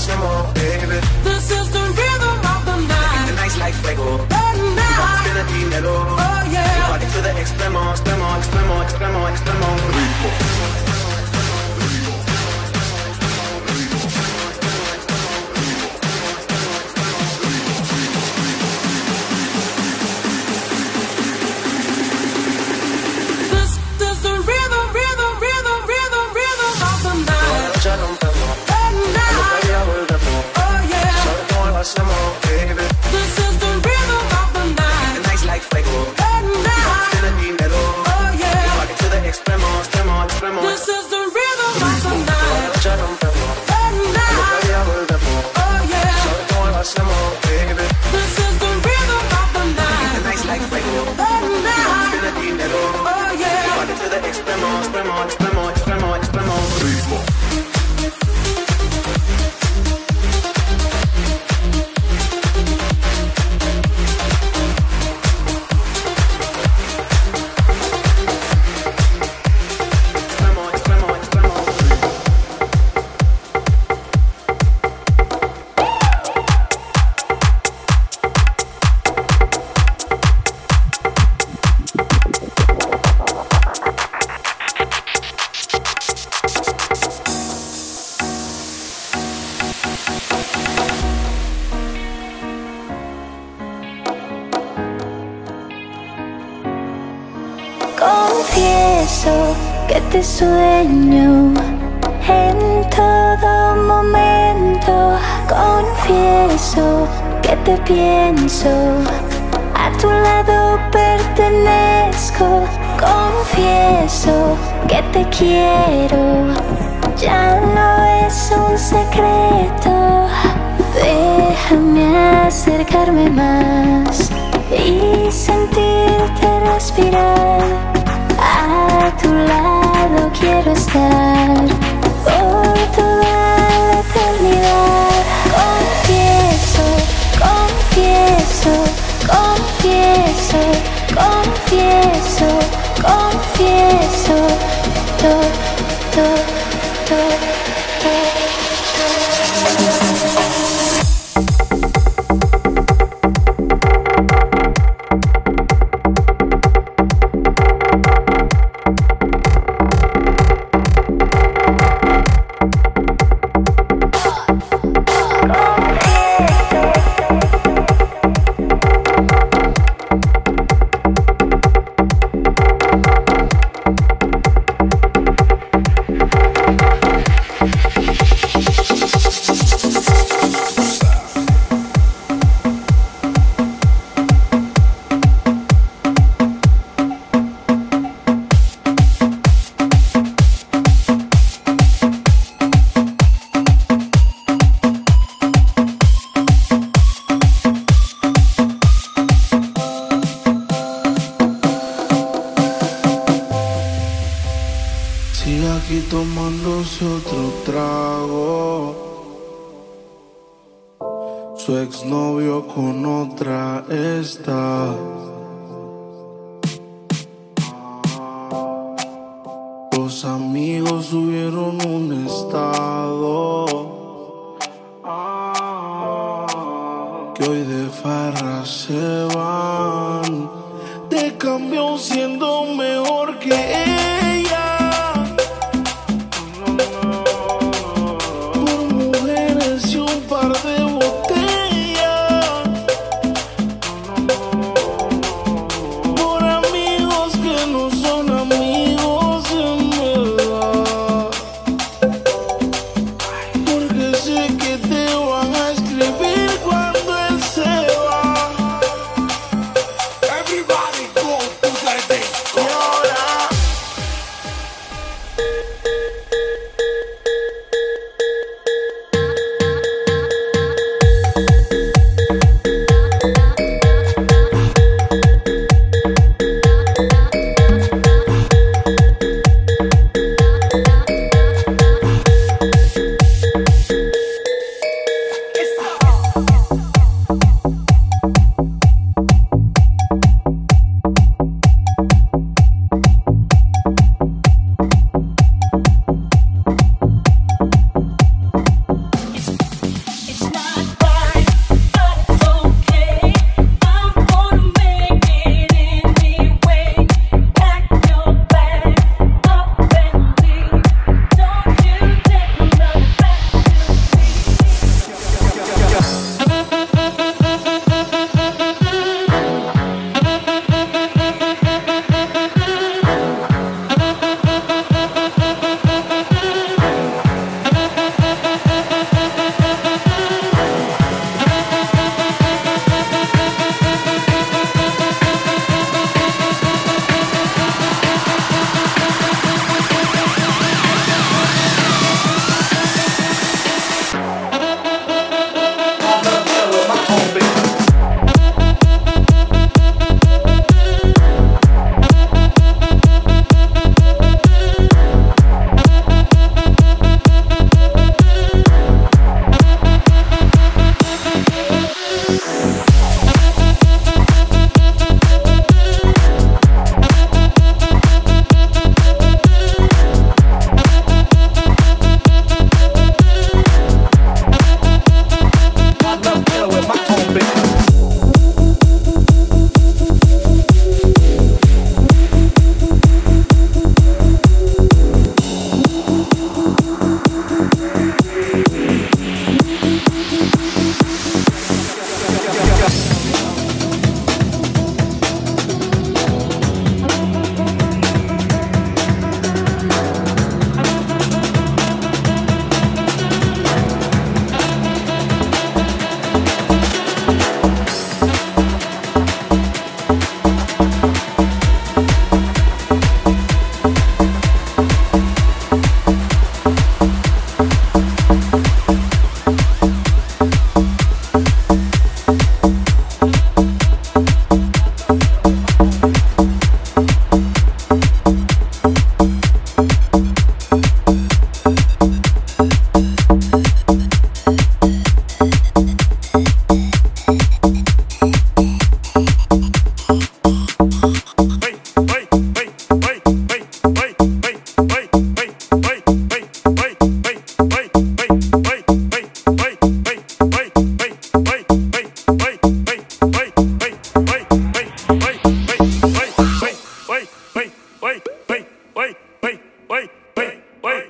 sabes cómo lo hacemos, baby. This is the rhythm of the night. The night's like fuego. The night. Tiene dinero. Oh yeah. Party to the extremo, extremo, extremo, extremo, extremo. pienso, a tu lado pertenezco, confieso que te quiero, ya no es un secreto, déjame acercarme más y sentirte respirar, a tu lado quiero estar. aquí tomándose otro trago. Su exnovio con otra está. Wait.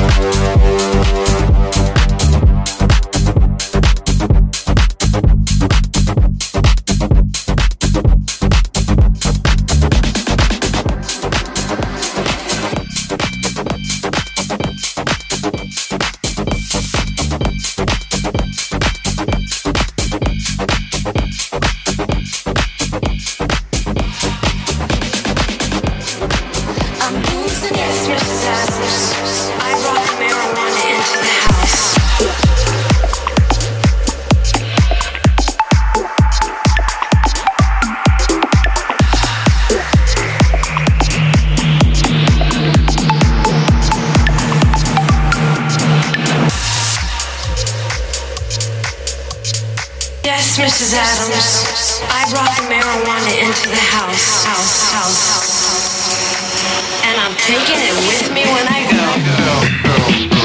Mrs. Adams, I brought the marijuana into the house, house, house, house. And I'm taking it with me when I go.